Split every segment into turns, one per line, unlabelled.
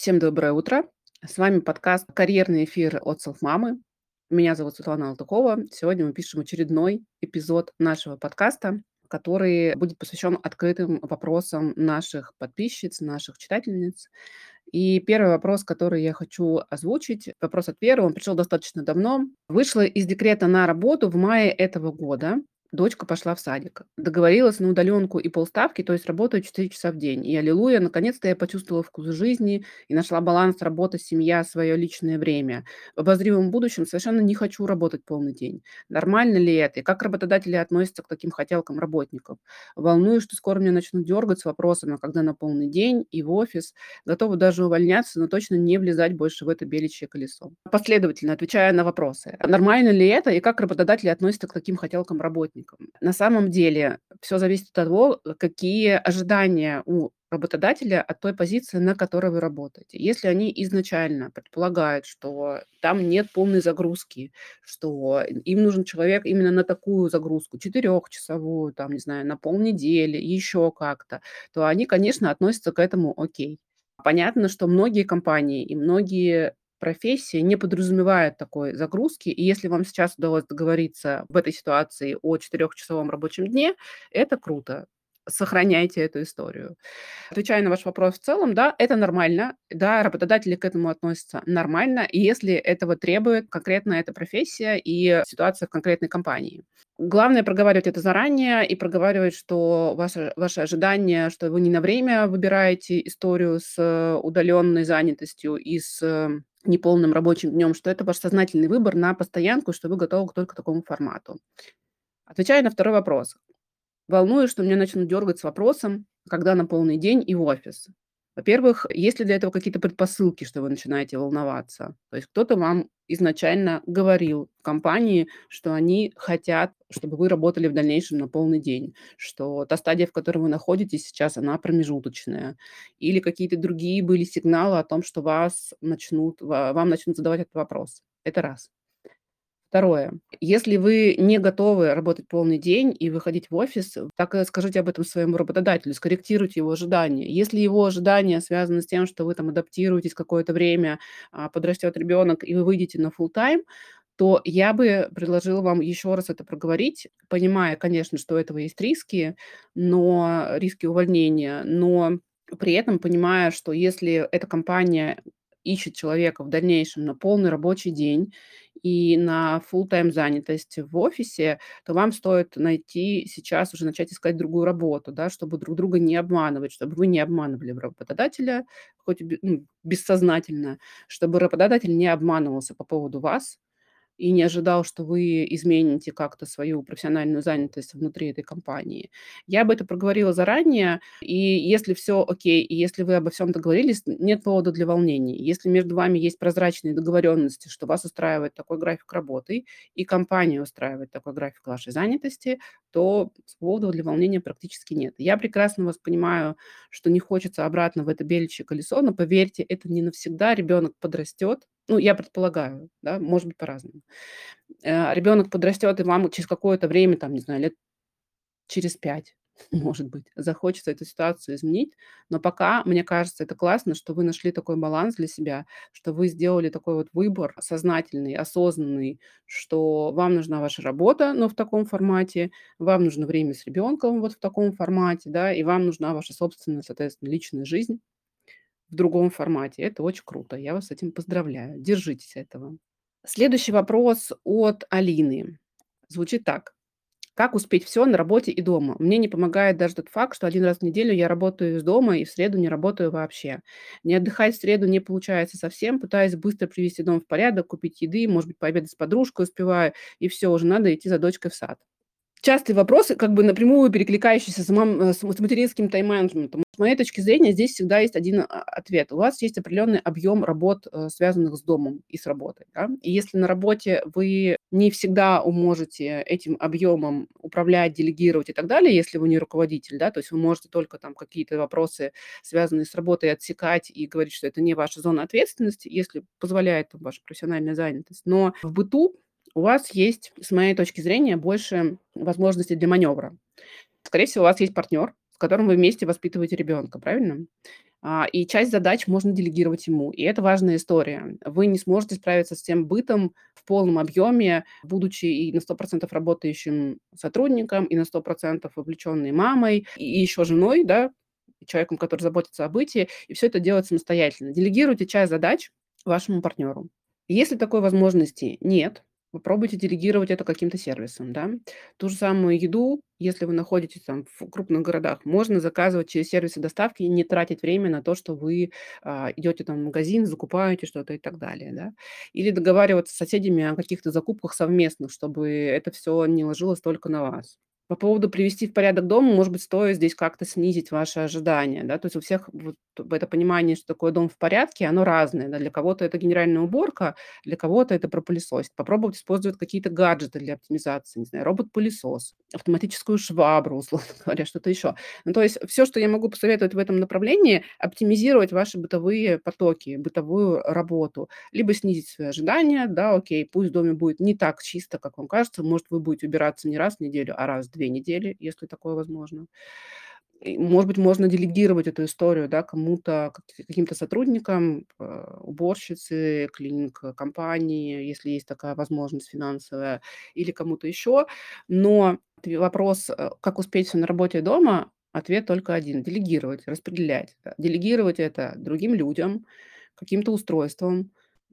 Всем доброе утро. С вами подкаст «Карьерный эфир от Селфмамы». Меня зовут Светлана Алтыкова. Сегодня мы пишем очередной эпизод нашего подкаста, который будет посвящен открытым вопросам наших подписчиц, наших читательниц. И первый вопрос, который я хочу озвучить, вопрос от первого, он пришел достаточно давно. Вышла из декрета на работу в мае этого года Дочка пошла в садик. Договорилась на удаленку и полставки, то есть работаю 4 часа в день. И аллилуйя, наконец-то я почувствовала вкус жизни и нашла баланс работа, семья, свое личное время. В обозримом будущем совершенно не хочу работать полный день. Нормально ли это? И как работодатели относятся к таким хотелкам работников? Волнуюсь, что скоро меня начнут дергать с вопросом, а когда на полный день и в офис. Готова даже увольняться, но точно не влезать больше в это беличье колесо. Последовательно отвечая на вопросы. Нормально ли это? И как работодатели относятся к таким хотелкам работников? Работникам. На самом деле все зависит от того, э, какие ожидания у работодателя от той позиции, на которой вы работаете. Если они изначально предполагают, что там нет полной загрузки, что им нужен человек именно на такую загрузку, четырехчасовую, там, не знаю, на полнедели, еще как-то, то они, конечно, относятся к этому окей. Понятно, что многие компании и многие профессия не подразумевает такой загрузки. И если вам сейчас удалось договориться в этой ситуации о четырехчасовом рабочем дне, это круто. Сохраняйте эту историю. Отвечая на ваш вопрос в целом, да, это нормально. Да, работодатели к этому относятся нормально. Если этого требует конкретно эта профессия и ситуация в конкретной компании. Главное проговаривать это заранее и проговаривать, что ваше, ваше ожидание, что вы не на время выбираете историю с удаленной занятостью и с неполным рабочим днем, что это ваш сознательный выбор на постоянку, что вы готовы только к такому формату. Отвечая на второй вопрос. Волнуюсь, что меня начнут дергать с вопросом, когда на полный день и в офис. Во-первых, есть ли для этого какие-то предпосылки, что вы начинаете волноваться? То есть кто-то вам изначально говорил компании, что они хотят, чтобы вы работали в дальнейшем на полный день, что та стадия, в которой вы находитесь сейчас, она промежуточная. Или какие-то другие были сигналы о том, что вас начнут, вам начнут задавать этот вопрос. Это раз. Второе. Если вы не готовы работать полный день и выходить в офис, так скажите об этом своему работодателю, скорректируйте его ожидания. Если его ожидания связаны с тем, что вы там адаптируетесь какое-то время, а, подрастет ребенок, и вы выйдете на full time, то я бы предложила вам еще раз это проговорить, понимая, конечно, что у этого есть риски, но риски увольнения, но при этом понимая, что если эта компания ищет человека в дальнейшем на полный рабочий день и на full-time занятость в офисе, то вам стоит найти сейчас уже начать искать другую работу, да, чтобы друг друга не обманывать, чтобы вы не обманывали работодателя, хоть ну, бессознательно, чтобы работодатель не обманывался по поводу вас, и не ожидал, что вы измените как-то свою профессиональную занятость внутри этой компании. Я бы это проговорила заранее, и если все окей, и если вы обо всем договорились, нет повода для волнений. Если между вами есть прозрачные договоренности, что вас устраивает такой график работы, и компания устраивает такой график вашей занятости, то повода для волнения практически нет. Я прекрасно вас понимаю, что не хочется обратно в это беличье колесо, но поверьте, это не навсегда. Ребенок подрастет, ну, я предполагаю, да, может быть по-разному. Э, ребенок подрастет, и вам через какое-то время, там, не знаю, лет через 5, может быть, захочется эту ситуацию изменить. Но пока, мне кажется, это классно, что вы нашли такой баланс для себя, что вы сделали такой вот выбор сознательный, осознанный, что вам нужна ваша работа, но в таком формате, вам нужно время с ребенком вот в таком формате, да, и вам нужна ваша собственная, соответственно, личная жизнь в другом формате. Это очень круто. Я вас с этим поздравляю. Держитесь этого. Следующий вопрос от Алины. Звучит так. Как успеть все на работе и дома? Мне не помогает даже тот факт, что один раз в неделю я работаю из дома и в среду не работаю вообще. Не отдыхать в среду не получается совсем. Пытаюсь быстро привести дом в порядок, купить еды, может быть, пообедать с подружкой успеваю, и все, уже надо идти за дочкой в сад. Частые вопросы, как бы напрямую перекликающиеся с, мам, э, с материнским тайм-менеджментом. С моей точки зрения, здесь всегда есть один а, ответ. У вас есть определенный объем работ, э, связанных с домом и с работой. Да? И если на работе вы не всегда можете этим объемом управлять, делегировать и так далее, если вы не руководитель, да, то есть вы можете только там какие-то вопросы, связанные с работой, отсекать и говорить, что это не ваша зона ответственности, если позволяет там, ваша профессиональная занятость. Но в быту у вас есть, с моей точки зрения, больше возможностей для маневра. Скорее всего, у вас есть партнер, с которым вы вместе воспитываете ребенка, правильно? А, и часть задач можно делегировать ему. И это важная история. Вы не сможете справиться с тем бытом в полном объеме, будучи и на 100 % работающим сотрудником, и на 100 % вовлеченной мамой, и еще женой, да, человеком, который заботится о быте, и все это делать самостоятельно. Делегируйте часть задач вашему партнеру. Если такой возможности нет, попробуйте делегировать это каким-то сервисом, да. Ту же самую еду, если вы находитесь там в крупных городах, можно заказывать через сервисы доставки и не тратить время на то, что вы, а, идете там в магазин, закупаете что-то и так далее, да. Или договариваться с соседями о каких-то закупках совместных, чтобы это все не ложилось только на вас. По поводу привести в порядок дом, может быть, стоит здесь как-то снизить ваши ожидания, да. То есть у всех вот это понимание, что такое дом в порядке, оно разное, да. Для кого-то это генеральная уборка, для кого-то это пропылесосить. Попробовать использовать какие-то гаджеты для оптимизации, не знаю, робот-пылесос, автоматическую швабру, условно говоря, что-то еще. Ну, то есть все, что я могу посоветовать в этом направлении, оптимизировать ваши бытовые потоки, бытовую работу. Либо снизить свои ожидания, да, окей, пусть в доме будет не так чисто, как вам кажется, может, вы будете убираться не раз в неделю, а раз в 2 недели, если такое возможно. Может быть, можно делегировать эту историю, да, кому-то, как каким-то сотрудникам, э, уборщице, клининг-компании, если есть такая возможность финансовая, или кому-то еще. Но вопрос, э, как успеть всё на работе и дома, ответ только один: делегировать, распределять. Делегировать это другим людям, каким-то устройствам,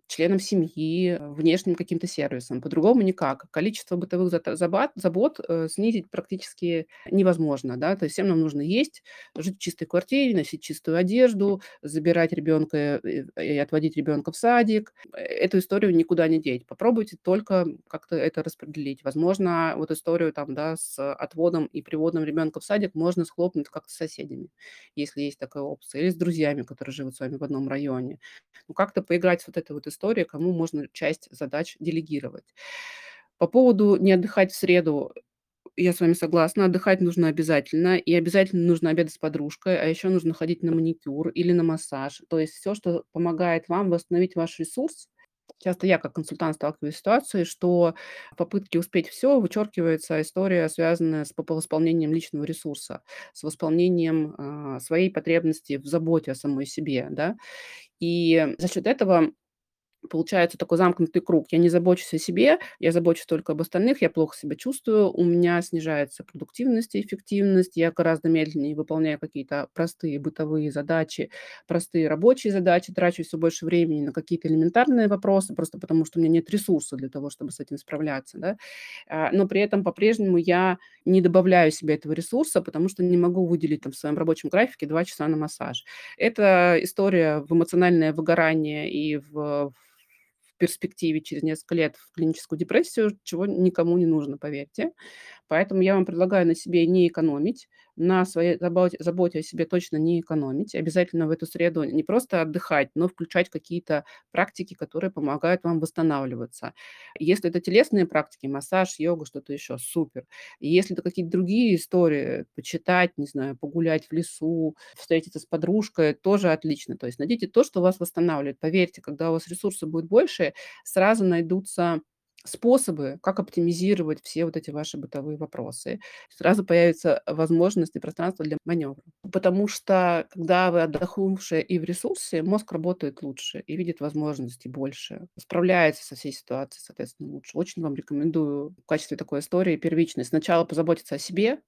членам семьи, внешним каким-то сервисом. По-другому никак. Количество бытовых забат забот, э, снизить практически невозможно, да. То есть всем нам нужно есть, жить в чистой квартире, носить чистую одежду, забирать ребенка, э, и отводить ребенка в садик. Э, эту историю никуда не деть. Попробуйте только как-то это распределить. Возможно, вот историю там, да, с отводом и приводом ребенка в садик можно схлопнуть как-то с соседями, если есть такая опция, или с друзьями, которые живут с вами в одном районе. Ну, как-то поиграть с вот этой вот история, кому можно часть задач делегировать. По поводу не отдыхать в среду, я с вами согласна, отдыхать нужно обязательно, и обязательно нужно обедать с подружкой, а еще нужно ходить на маникюр или на массаж. То есть все, что помогает вам восстановить ваш ресурс. Часто я как консультант сталкиваюсь с ситуацией, что в попытке успеть все вычеркивается история, связанная с по восполнением личного ресурса, с восполнением, а, своей потребности в заботе о самой себе, да. И за счет этого Получается такой замкнутый круг. Я не забочусь о себе, я забочусь только об остальных, я плохо себя чувствую, у меня снижается продуктивность и эффективность, я гораздо медленнее выполняю какие-то простые бытовые задачи, простые рабочие задачи, трачу все больше времени на какие-то элементарные вопросы, просто потому что у меня нет ресурса для того, чтобы с этим справляться, да. А, но при этом по-прежнему я не добавляю себе этого ресурса, потому что не могу выделить там в своем рабочем графике 2 часа на массаж. Это история в эмоциональное выгорание и в перспективе через несколько лет в клиническую депрессию, чего никому не нужно, поверьте. Поэтому я вам предлагаю на себе не экономить, на своей заботе, заботе о себе точно не экономить. Обязательно в эту среду не просто отдыхать, но включать какие-то практики, которые помогают вам восстанавливаться. Если это телесные практики, массаж, йога, что-то еще, супер. Если это какие-то другие истории, почитать, не знаю, погулять в лесу, встретиться с подружкой, тоже отлично. То есть найдите то, что вас восстанавливает. Поверьте, когда у вас ресурсы будет больше, сразу найдутся способы, как оптимизировать все вот эти ваши бытовые вопросы. Сразу появится возможность и пространство для маневра. Потому что, когда вы отдохнувшие и в ресурсе, мозг работает лучше и видит возможности больше, справляется со всей ситуацией, соответственно, лучше. Очень вам рекомендую в качестве такой истории первичной сначала позаботиться о себе,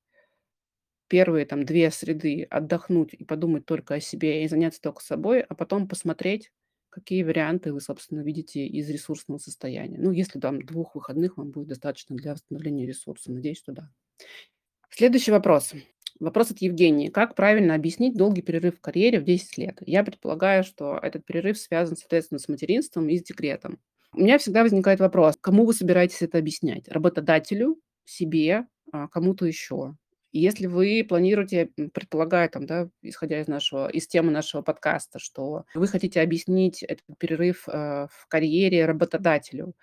первые там 2 среды отдохнуть и подумать только о себе и заняться только собой, а потом посмотреть, Какие варианты вы, собственно, видите из ресурсного состояния? Ну, если там двух выходных вам будет достаточно для восстановления ресурса. Надеюсь, что да. Следующий вопрос. Вопрос от Евгении. Как правильно объяснить долгий перерыв в карьере в 10 лет? Я предполагаю, что этот перерыв связан, соответственно, с материнством и с декретом. У меня всегда возникает вопрос, кому вы собираетесь это объяснять? Работодателю, себе, а, кому-то еще? Если вы планируете, м, предполагаю, там, да, исходя из нашего из темы нашего подкаста, что вы хотите объяснить этот перерыв, э, в карьере работодателю,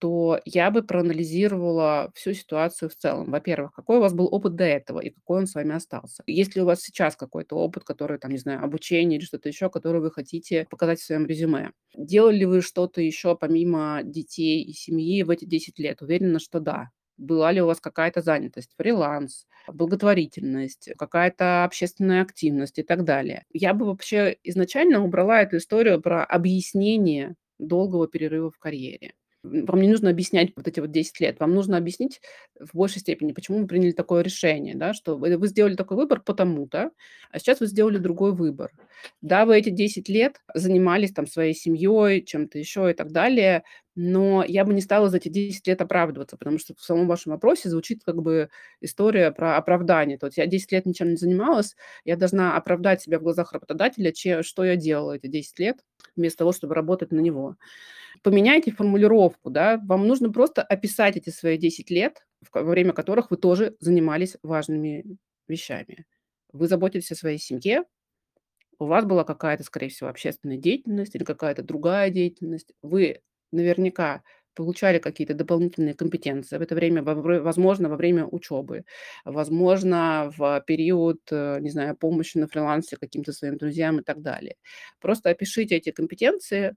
то я бы проанализировала всю ситуацию в целом. Во-первых, какой у вас был опыт до этого и какой он с вами остался. Есть ли у вас сейчас какой-то опыт, который, там, не знаю, обучение или что-то еще, которое вы хотите показать в своем резюме? Делали ли вы что-то еще помимо детей и семьи в эти 10 лет? Уверена, что да. Была ли у вас какая-то занятость, фриланс, благотворительность, какая-то общественная активность и так далее. Я бы вообще изначально убрала эту историю про объяснение долгого перерыва в карьере. Вам не нужно объяснять вот эти вот 10 лет. Вам нужно объяснить в большей степени, почему вы приняли такое решение, да, что вы, сделали такой выбор потому-то, а сейчас вы сделали другой выбор. Да, вы эти 10 лет занимались там своей семьей, чем-то еще и так далее, но я бы не стала за эти 10 лет оправдываться, потому что в самом вашем вопросе звучит как бы история про оправдание. То есть я 10 лет ничем не занималась, я должна оправдать себя в глазах работодателя, че, что я делала эти 10 лет, вместо того, чтобы работать на него поменяйте формулировку, да, вам нужно просто описать эти свои 10 лет, во время которых вы тоже занимались важными вещами. Вы заботитесь о своей семье, у вас была какая-то, скорее всего, общественная деятельность или какая-то другая деятельность. Вы наверняка получали какие-то дополнительные компетенции в это время, возможно, во время учебы, возможно, в период, э, не знаю, помощи на фрилансе каким-то своим друзьям и так далее. Просто опишите эти компетенции,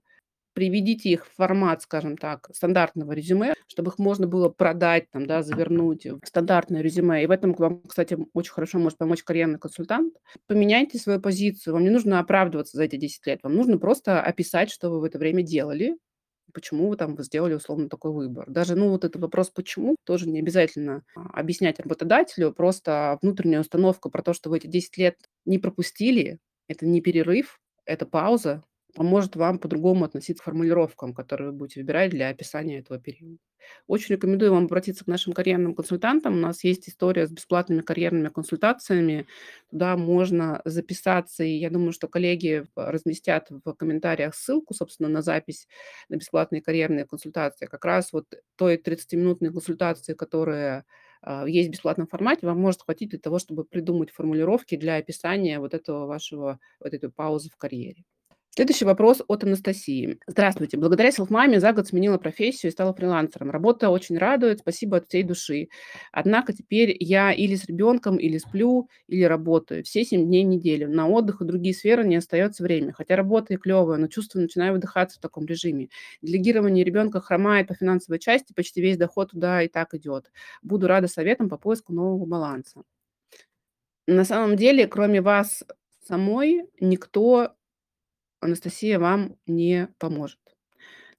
приведите их в формат, скажем так, стандартного резюме, чтобы их можно было продать, там, да, завернуть в стандартное резюме. И в этом вам, кстати, очень хорошо может помочь карьерный консультант. Поменяйте свою позицию. Вам не нужно оправдываться за эти 10 лет. Вам нужно просто описать, что вы в это время делали, почему вы там сделали условно такой выбор. Даже, ну, вот этот вопрос «почему» тоже не обязательно а, объяснять работодателю, просто внутренняя установка про то, что вы эти 10 лет не пропустили, это не перерыв, это пауза, поможет вам по-другому относиться к формулировкам, которые вы будете выбирать для описания этого периода. Очень рекомендую вам обратиться к нашим карьерным консультантам. У нас есть история с бесплатными карьерными консультациями. Туда можно записаться, и я думаю, что коллеги разместят в комментариях ссылку, собственно, на запись на бесплатные карьерные консультации. Как раз вот той 30-минутной консультации, которая а, есть в бесплатном формате, вам может хватить для того, чтобы придумать формулировки для описания вот этого вашего, вот этой паузы в карьере. Следующий вопрос от Анастасии. Здравствуйте. Благодаря селфмаме за год сменила профессию и стала фрилансером. Работа очень радует, спасибо от всей души. Однако теперь я или с ребенком, или сплю, или работаю. Все семь дней в неделю. На отдых и другие сферы не остается времени. Хотя работа и клевая, но чувствую, начинаю выдыхаться в таком режиме. Делегирование ребенка хромает по финансовой части, почти весь доход туда и так идет. Буду рада советам по поиску нового баланса. На самом деле, кроме вас самой, никто Анастасия вам не поможет.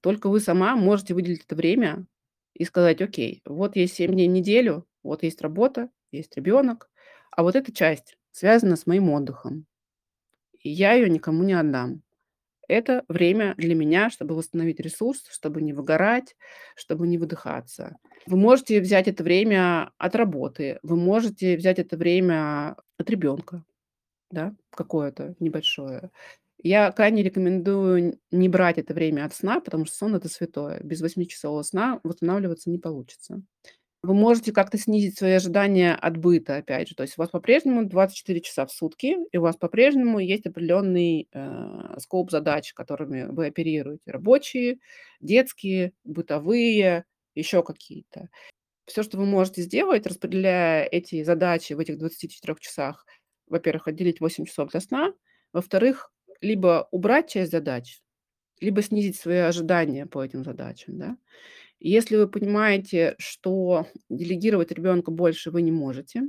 Только вы сама можете выделить это время и сказать: "Окей, вот есть 7 дней в неделю, вот есть работа, есть ребенок, а вот эта часть связана с моим отдыхом. И я ее никому не отдам. Это время для меня, чтобы восстановить ресурс, чтобы не выгорать, чтобы не выдыхаться". Вы можете взять это время от работы, вы можете взять это время от ребенка, да, какое-то небольшое. Я крайне рекомендую не брать это время от сна, потому что сон- это святое. Без восьмичасового сна восстанавливаться не получится. Вы можете как-то снизить свои ожидания от быта, опять же. То есть у вас по-прежнему 24 часа в сутки, и у вас по-прежнему есть определенный, э, скоп задач, которыми вы оперируете: рабочие, детские, бытовые, еще какие-то. Все, что вы можете сделать, распределяя эти задачи в этих 24 часах: во-первых, отделить 8 часов для сна, во-вторых, либо убрать часть задач, либо снизить свои ожидания по этим задачам, да. Если вы понимаете, что делегировать ребенку больше вы не можете,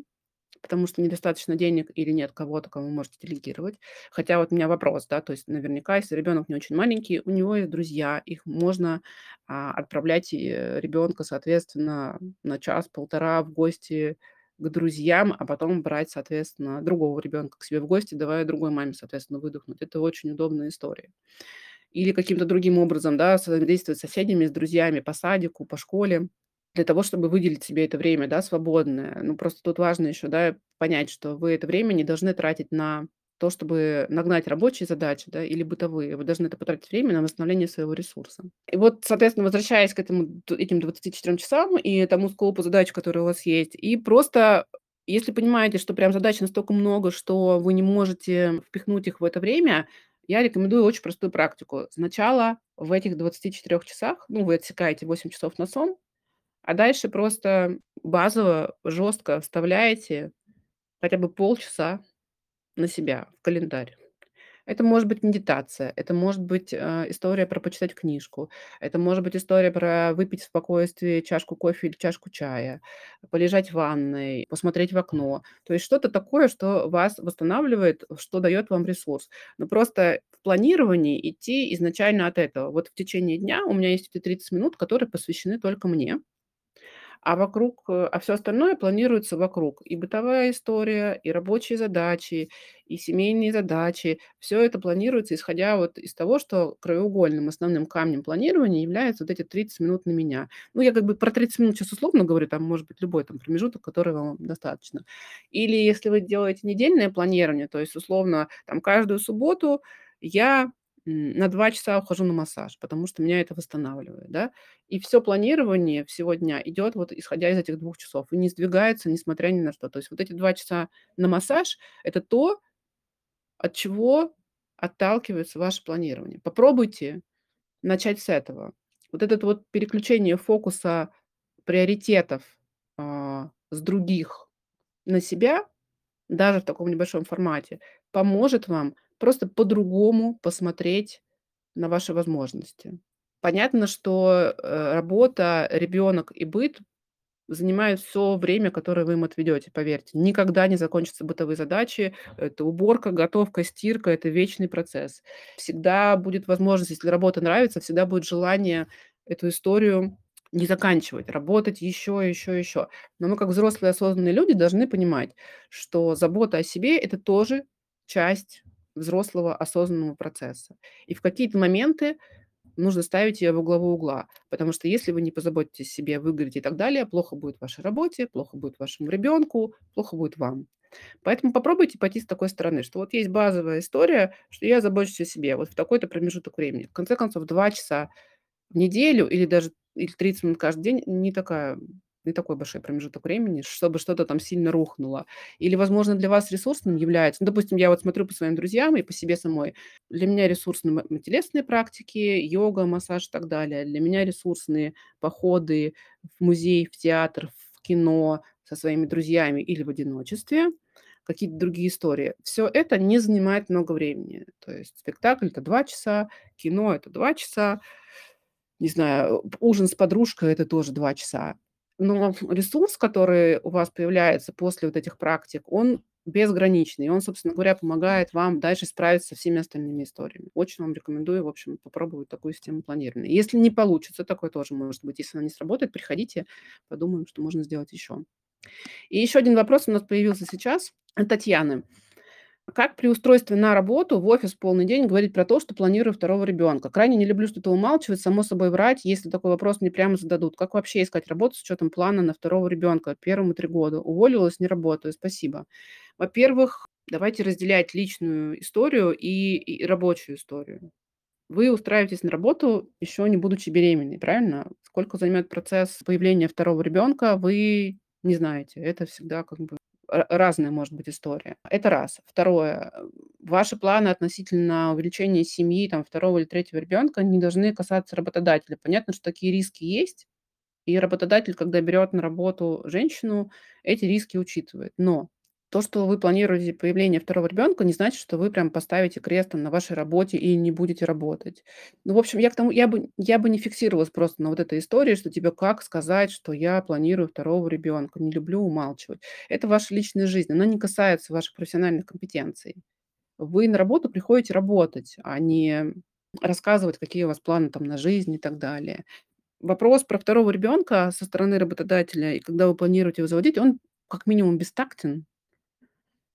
потому что недостаточно денег или нет кого-то, кому вы можете делегировать. Хотя вот у меня вопрос, да, то есть наверняка, если ребенок не очень маленький, у него есть друзья, их можно а, отправлять э, ребенка, соответственно, на час-полтора в гости к друзьям, а потом брать, соответственно, другого ребенка к себе в гости, давая другой маме, соответственно, выдохнуть. Это очень удобная история. Или каким-то другим образом, да, взаимодействовать с соседями, с друзьями по садику, по школе, для того, чтобы выделить себе это время, да, свободное. Ну, просто тут важно еще, да, понять, что вы это время не должны тратить на то, чтобы нагнать рабочие задачи, да, или бытовые. Вы должны это потратить время на восстановление своего ресурса. И вот, соответственно, возвращаясь к этому, этим 24 часам и тому скопу задач, которые у вас есть, и просто если понимаете, что прям задач настолько много, что вы не можете впихнуть их в это время, я рекомендую очень простую практику. Сначала в этих 24 часах, ну, вы отсекаете 8 часов на сон, а дальше просто базово, жестко вставляете хотя бы полчаса на себя в календарь. Это может быть медитация, это может быть, э, история про почитать книжку, это может быть история про выпить в спокойствии чашку кофе или чашку чая, полежать в ванной, посмотреть в окно. То есть что-то такое, что вас восстанавливает, что даёт вам ресурс. Но просто в планировании идти изначально от этого. Вот в течение дня у меня есть эти 30 минут, которые посвящены только мне. А вокруг, э, а всё остальное планируется вокруг: и бытовая история, и рабочие задачи, и семейные задачи. Всё это планируется, исходя вот из того, что краеугольным основным камнем планирования являются вот эти 30 минут на меня. Ну, я как бы про 30 минут щас условно говорю, там может быть любой там промежуток, которого вам достаточно. Или если вы делаете недельное планирование, то есть условно там каждую субботу я, на 2 часа ухожу на массаж, потому что меня это восстанавливает, да. И всё планирование всего дня идёт вот исходя из этих 2 часов и не сдвигается, несмотря ни на что. То есть вот эти 2 часа на массаж- это то от чего отталкивается ваше планирование. Попробуйте начать с этого. Вот этот вот переключение фокуса приоритетов, а, с других на себя, даже в таком небольшом формате, поможет вам просто по-другому посмотреть на ваши возможности. Понятно, что, э, работа, ребёнок и быт занимают всё время, которое вы им отведёте, поверьте. Никогда не закончатся бытовые задачи. Это уборка, готовка, стирка- это вечный процесс. Всегда будет возможность, если работа нравится, всегда будет желание эту историю не заканчивать, работать ещё, ещё, ещё. Но мы, как взрослые осознанные люди, должны понимать, что забота о себе- это тоже часть взрослого осознанного процесса. И в какие-то моменты нужно ставить её во главу угла, потому что если вы не позаботитесь о себе, выгорите и так далее, плохо будет вашей работе, плохо будет вашему ребёнку, плохо будет вам. Поэтому попробуйте пойти с такой стороны, что вот есть базовая история, что я забочусь о себе вот в такой-то промежуток времени. В конце концов, 2 часа в неделю или даже или 30 минут каждый день- не такая не такой большой промежуток времени, чтобы что-то там сильно рухнуло. Или, возможно, для вас ресурсным является ну, допустим, я вот смотрю по своим друзьям и по себе самой. Для меня ресурсны м телесные практики, йога, массаж и так далее. Для меня ресурсные походы в музей, в театр, в кино со своими друзьями или в одиночестве, какие-то другие истории. Всё это не занимает много времени. То есть спектакль- это 2 часа, кино- это 2 часа, не знаю, ужин с подружкой- это тоже 2 часа. Но ресурс, который у вас появляется после вот этих практик, он безграничный. И он, собственно говоря, помогает вам дальше справиться со всеми остальными историями. Очень вам рекомендую, в общем, попробовать такую систему планирования. Если не получится, такое тоже может быть, если она не сработает, приходите, подумаем, что можно сделать ещё. И ещё 1 вопрос у нас появился сейчас от Татьяны. Как при устройстве на работу в офис полный день говорить про то, что планирую второго ребёнка? Крайне не люблю что-то умалчивать, само собой врать, если такой вопрос мне прямо зададут. Как вообще искать работу с учётом плана на второго ребёнка? Первому 3 года. Уволилась, не работаю. Спасибо. Во-первых, давайте разделять личную историю и и рабочую историю. Вы устраиваетесь на работу, ещё не будучи беременной, правильно? Сколько займёт процесс появления второго ребёнка, вы не знаете. Это всегда как бы разная может быть история. Это раз. Второе. Ваши планы относительно увеличения семьи, там, 2 или 3 ребёнка не должны касаться работодателя. Понятно, что такие риски есть, и работодатель, когда берёт на работу женщину, эти риски учитывает. Но то, что вы планируете появление второго ребёнка, не значит, что вы прям поставите крест там на вашей работе и не будете работать. Ну, в общем, я к тому я бы я бы не фиксировалась просто на вот этой истории, что тебе как сказать, что я планирую второго ребёнка, не люблю умалчивать. Это ваша личная жизнь, она не касается ваших профессиональных компетенций. Вы на работу приходите работать, а не рассказывать, какие у вас планы там на жизнь и так далее. Вопрос про второго ребёнка со стороны работодателя, и когда вы планируете его заводить, он как минимум бестактен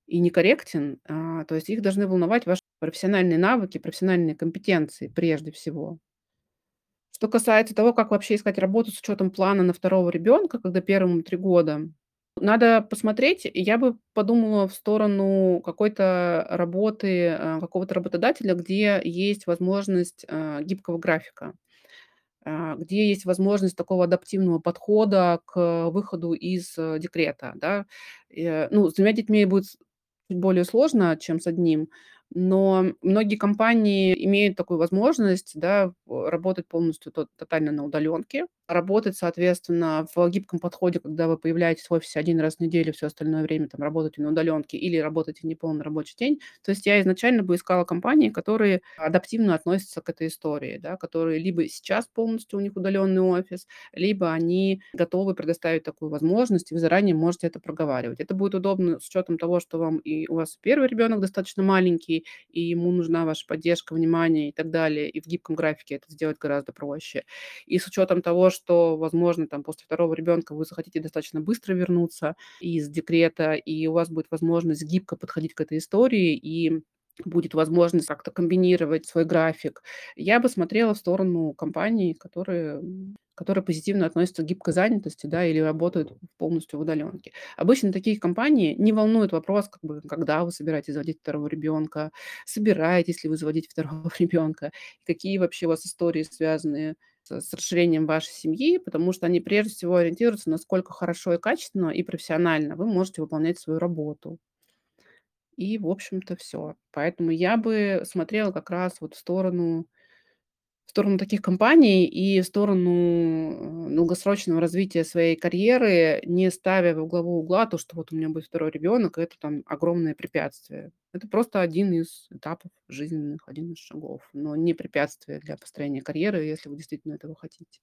и некорректен. А, то есть их должны волновать ваши профессиональные навыки, профессиональные компетенции прежде всего. Что касается того, как вообще искать работу с учётом плана на второго ребёнка, когда первому 3 года, надо посмотреть. Я бы подумала в сторону какой-то работы, а, какого-то работодателя, где есть возможность, а, гибкого графика, а, где есть возможность такого адаптивного подхода к выходу из, э, декрета, да. Э, ну, с 2 детьми будет более сложно, чем с 1, Но многие компании имеют такую возможность, да, работать полностью то тотально на удаленке, работать, соответственно, в гибком подходе, когда вы появляетесь в офисе один раз в неделю, все остальное время там работаете на удаленке или работаете неполный рабочий день. То есть я изначально бы искала компании, которые адаптивно относятся к этой истории, да, которые либо сейчас полностью у них удаленный офис, либо они готовы предоставить такую возможность, и вы заранее можете это проговаривать. Это будет удобно с учетом того, что вам и у вас первый ребенок достаточно маленький, и ему нужна ваша поддержка, внимание и так далее, и в гибком графике это сделать гораздо проще. И с учетом того, что, возможно, там после второго ребенка вы захотите достаточно быстро вернуться из декрета, и у вас будет возможность гибко подходить к этой истории, и будет возможность как-то комбинировать свой график, я бы смотрела в сторону компаний, которые которые позитивно относятся к гибкой занятости, да, или работают полностью в удаленке. Обычно такие компании не волнует вопрос, как бы, когда вы собираетесь заводить второго ребенка, собираетесь ли вы заводить второго ребенка, какие вообще у вас истории связаны с с расширением вашей семьи, потому что они прежде всего ориентируются, насколько хорошо и качественно, и профессионально вы можете выполнять свою работу. И, в общем-то, все. Поэтому я бы смотрела как раз вот в сторону в сторону таких компаний и в сторону, э, долгосрочного развития своей карьеры, не ставя во главу угла то, что вот у меня будет второй ребенок, это там огромное препятствие. Это просто один из этапов жизненных, один из шагов, но не препятствие для построения карьеры, если вы действительно этого хотите.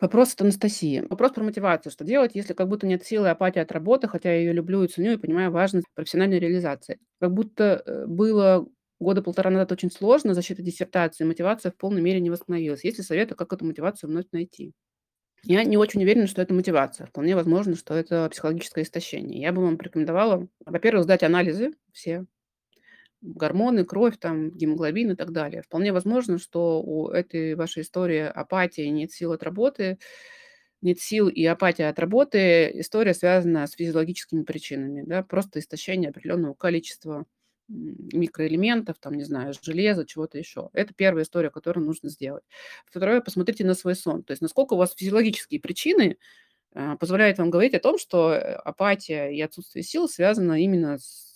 Вопрос от Анастасии. Вопрос про мотивацию. Что делать, если как будто нет силы, апатия от работы, хотя я ее люблю и ценю, и понимаю важность профессиональной реализации? Как будто э, было года полтора назад очень сложно, защита диссертации, мотивация в полной мере не восстановилась. Есть ли советы, как эту мотивацию вновь найти? Я не очень уверена, что это мотивация. Вполне возможно, что это психологическое истощение. Я бы вам порекомендовала, во-первых, сдать анализы все, гормоны, кровь, там, гемоглобин и так далее. Вполне возможно, что у этой вашей истории апатии, нет сил от работы, нет сил и апатия от работы, история связана с физиологическими причинами, да, просто истощение определенного количества микроэлементов, там, не знаю, железа, чего-то еще. Это первая история, которую нужно сделать. Второе, посмотрите на свой сон. То есть насколько у вас физиологические причины а, позволяют вам говорить о том, что э, апатия и отсутствие сил связано именно с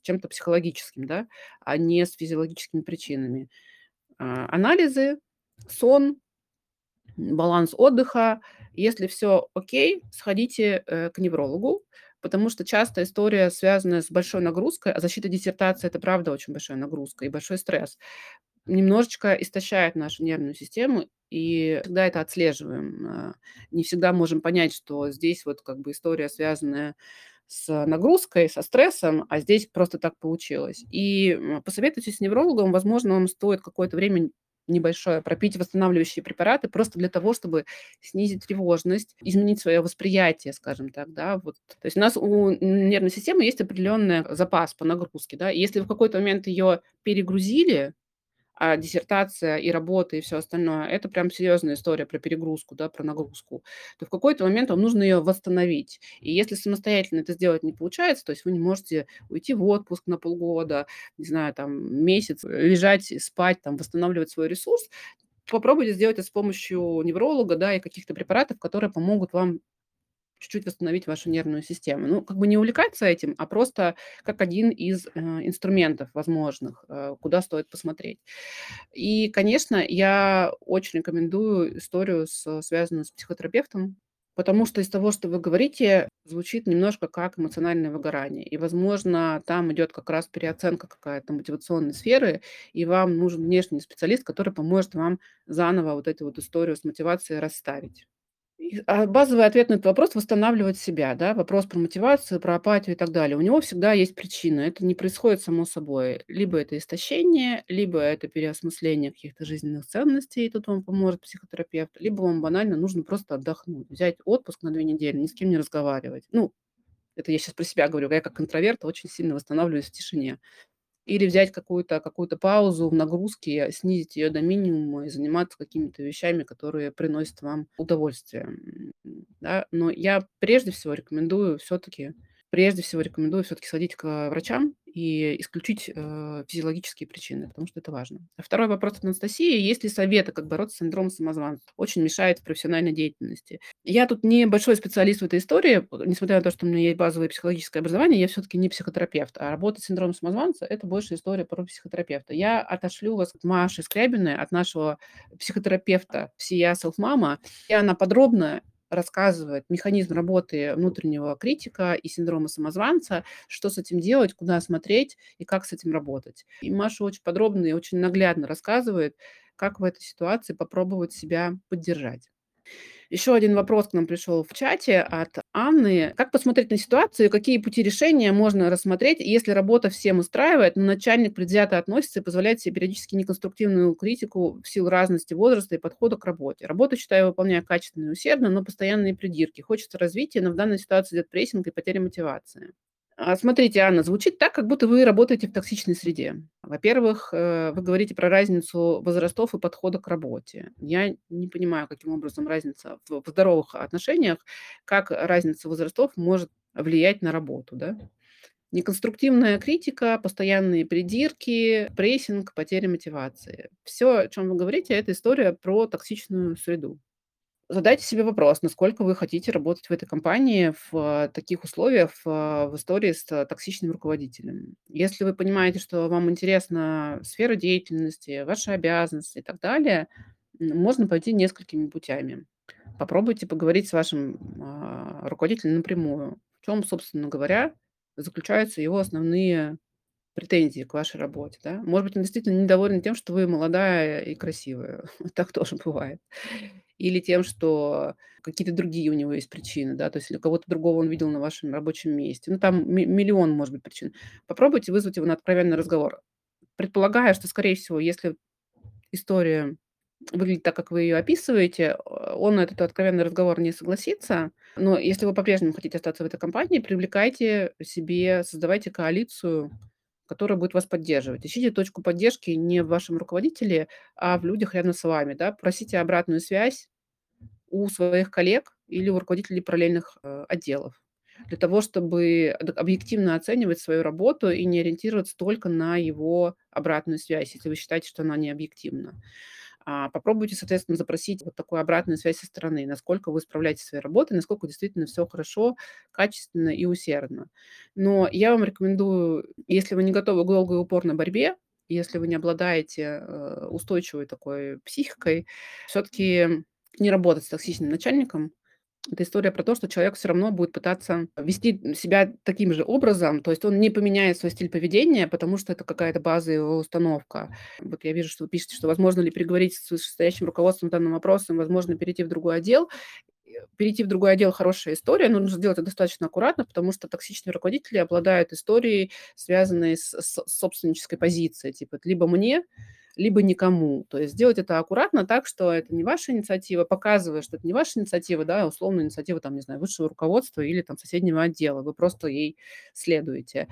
с чем-то психологическим, да, а не с физиологическими причинами. А, анализы, сон, баланс отдыха. Если все окей, сходите, э, к неврологу, потому что часто история, связанная с большой нагрузкой, а защита диссертации- это правда очень большая нагрузка и большой стресс, немножечко истощает нашу нервную систему, и всегда это отслеживаем. А, не всегда можем понять, что здесь вот как бы история, связанная с нагрузкой, со стрессом, а здесь просто так получилось. И посоветуйтесь с неврологом, возможно, вам стоит какое-то время небольшое пропить восстанавливающие препараты просто для того, чтобы снизить тревожность, изменить свое восприятие, скажем так, да, вот. То есть у нас у нервной системы есть определенный запас по нагрузке, да, и если в какой-то момент ее перегрузили, а диссертация и работа, и все остальное- это прям серьезная история про перегрузку, да, про нагрузку, то в какой-то момент вам нужно ее восстановить. И если самостоятельно это сделать не получается, то есть вы не можете уйти в отпуск на полгода, не знаю, там месяц, лежать, спать, там восстанавливать свой ресурс, попробуйте сделать это с помощью невролога, да, и каких-то препаратов, которые помогут вам чуть-чуть восстановить вашу нервную систему. Ну, как бы не увлекаться этим, а просто как один из э, инструментов возможных, э, куда стоит посмотреть. И, конечно, я очень рекомендую историю, с, связанную с психотерапевтом, потому что из того, что вы говорите, звучит немножко как эмоциональное выгорание. И, возможно, там идет как раз переоценка какая-то мотивационной сферы, и вам нужен внешний специалист, который поможет вам заново вот эту вот историю с мотивацией расставить. А, базовый ответ на этот вопрос- восстанавливать себя, да. Вопрос про мотивацию, про апатию и так далее. У него всегда есть причина. Это не происходит само собой. Либо это истощение, либо это переосмысление каких-то жизненных ценностей, и тут вам поможет психотерапевт, либо вам банально нужно просто отдохнуть, взять отпуск на 2 недели, ни с кем не разговаривать. Ну, это я сейчас про себя говорю. Я как интроверт очень сильно восстанавливаюсь в тишине. Или взять какую-то какую-то паузу в нагрузке, снизить ее до минимума и заниматься какими-то вещами, которые приносят вам удовольствие, да. Но я прежде всего рекомендую все таки прежде всего рекомендую всё-таки сходить к врачам и исключить, э, физиологические причины, потому что это важно. А 2 вопрос от Анастасии: есть ли советы, как бороться с синдромом самозванца? Очень мешает в профессиональной деятельности. Я тут не большой специалист в этой истории, п несмотря на то, что у меня есть базовое психологическое образование, я всё-таки не психотерапевт, а работа с синдромом самозванца- это больше история про психотерапевта. Я отошлю вас к Маше Скрябиной, от нашего психотерапевта всея "Селфмама", и она подробно рассказывает механизм работы внутреннего критика и синдрома самозванца, что с этим делать, куда смотреть и как с этим работать. И Маша очень подробно и очень наглядно рассказывает, как в этой ситуации попробовать себя поддержать. Еще один вопрос к нам пришел в чате от Анны. Как посмотреть на ситуацию какие пути решения можно рассмотреть, если работа всем устраивает, но начальник предвзято относится и позволяет себе периодически неконструктивную критику в силу разности возраста и подхода к работе? Работу, считаю, выполняю качественно и усердно, но постоянные придирки. Хочется развития, но в данной ситуации идет прессинг и потеря мотивации. А, смотрите, Анна, звучит так, как будто вы работаете в токсичной среде. Во-первых, э, вы говорите про разницу возрастов и подхода к работе. Я не понимаю, каким образом разница в здоровых отношениях, как разница возрастов может влиять на работу, да? Неконструктивная критика, постоянные придирки, прессинг, потеря мотивации. Всё, о чём вы говорите, это история про токсичную среду. Задайте себе вопрос, насколько вы хотите работать в этой компании в таких условиях, в в истории с токсичным руководителем. Если вы понимаете, что вам интересна сфера деятельности, ваши обязанности и так далее, можно пойти несколькими путями. Попробуйте поговорить с вашим, а, руководителем напрямую. В чём, собственно говоря, заключаются его основные претензии к вашей работе, да? Может быть, он действительно недоволен тем, что вы молодая и красивая. Так тоже бывает. Или тем, что какие-то другие у него есть причины, да, то есть или кого-то другого он видел на вашем рабочем месте. Ну, там ми миллион может быть причин. Попробуйте вызвать его на откровенный разговор. Предполагая, что, скорее всего, если история выглядит так, как вы ее описываете, э, он на этот откровенный разговор не согласится. Но если вы по-прежнему хотите остаться в этой компании, привлекайте себе, создавайте коалицию, которая будет вас поддерживать. Ищите точку поддержки не в вашем руководителе, а в людях рядом с вами, да. Просите обратную связь у своих коллег или у руководителей параллельных, э, отделов для того, чтобы объективно оценивать свою работу и не ориентироваться только на его обратную связь, если вы считаете, что она не объективна. А, попробуйте, соответственно, запросить вот такую обратную связь со стороны, насколько вы справляетесь своей работой, насколько действительно всё хорошо, качественно и усердно. Но я вам рекомендую, если вы не готовы к долгой и упорной борьбе, если вы не обладаете, э, устойчивой такой психикой, всё-таки не работать с токсичным начальником. Это история про то, что человек всё равно будет пытаться вести себя таким же образом, то есть он не поменяет свой стиль поведения, потому что это какая-то базовая его установка. Вот я вижу, что вы пишете, что возможно ли переговорить с вышестоящим руководством данным вопросом, возможно перейти в другой отдел. Перейти в другой отдел- хорошая история, но нужно сделать это достаточно аккуратно, потому что токсичные руководители обладают историей, связанной с с собственнической позицией, типа либо мне, либо никому. То есть сделать это аккуратно так, что это не ваша инициатива, показывая, что это не ваша инициатива, да, условно инициатива, там, не знаю, высшего руководства или там соседнего отдела. Вы просто ей следуете.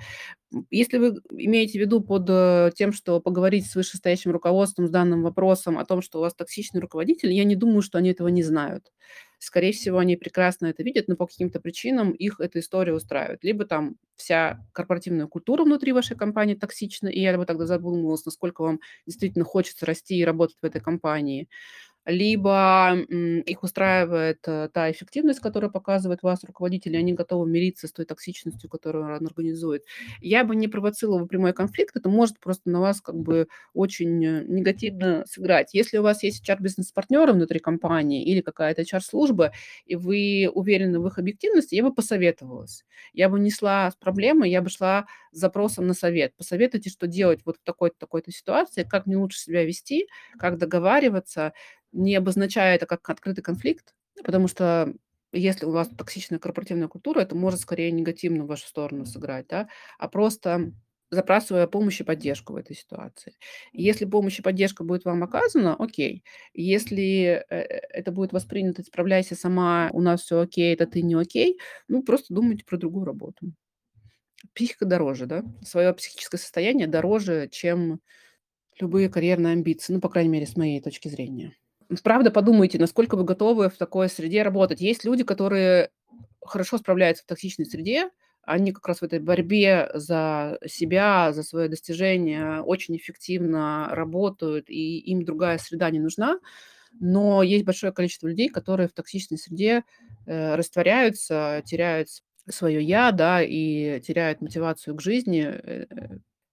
Если вы имеете в виду под, э, тем, что поговорить с вышестоящим руководством с данным вопросом о том, что у вас токсичный руководитель, я не думаю, что они этого не знают. Скорее всего, они прекрасно это видят, но по каким-то причинам их эта история устраивает. Либо там вся корпоративная культура внутри вашей компании токсична, и я бы тогда задумывалась, насколько вам действительно хочется расти и работать в этой компании. Либо, их устраивает, э, та эффективность, которую показывает ваш руководитель, и они готовы мириться с той токсичностью, которую он организует. Я бы не провоцировала прямой конфликт, это может просто на вас как бы очень, э, негативно сыграть. Если у вас есть HR-бизнес-партнеры внутри компании или какая-то HR-служба, и вы уверены в их объективности, я бы посоветовалась. Я бы не шла с проблемой, я бы шла с запросом на совет. Посоветуйте, что делать вот в такой-то, такой-то ситуации, как мне лучше себя вести, как договариваться, не обозначая это как открытый конфликт, потому что если у вас токсичная корпоративная культура, это может скорее негативно в вашу сторону сыграть, да, а просто запрашивая помощь и поддержку в этой ситуации. Если помощь и поддержка будет вам оказана- окей. Если, э, это будет воспринято: "Справляйся сама, у нас всё окей, это ты не окей", ну, просто думайте про другую работу. Психика дороже, да? Своё психическое состояние дороже, чем любые карьерные амбиции, ну, по крайней мере, с моей точки зрения. Правда, подумайте, насколько вы готовы в такой среде работать. Есть люди, которые хорошо справляются в токсичной среде, Они как раз в этой борьбе за себя, за свои достижения очень эффективно работают, и им другая среда не нужна. Но есть большое количество людей, которые в токсичной среде, э, растворяются, теряют свое "я", да, и теряют мотивацию к жизни. Э,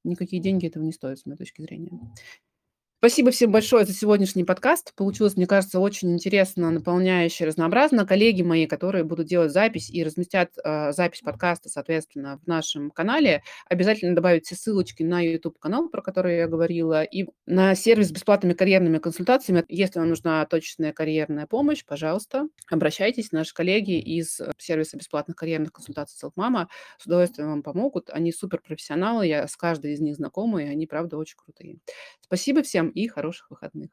никакие деньги этого не стоят, с моей точки зрения. Спасибо всем большое за сегодняшний подкаст. Получилось, мне кажется, очень интересно, наполняюще, разнообразно. Коллеги мои, которые будут делать запись и разместят, э, запись подкаста, соответственно, в нашем канале, обязательно добавят все ссылочки на YouTube-канал, про который я говорила, и на сервис с бесплатными карьерными консультациями. Если вам нужна точечная карьерная помощь, пожалуйста, обращайтесь. Наши коллеги из э, сервиса бесплатных карьерных консультаций "Селфмама" с удовольствием вам помогут. Они суперпрофессионалы, я с каждой из них знакома, и они, правда, очень крутые. Спасибо всем и хороших выходных.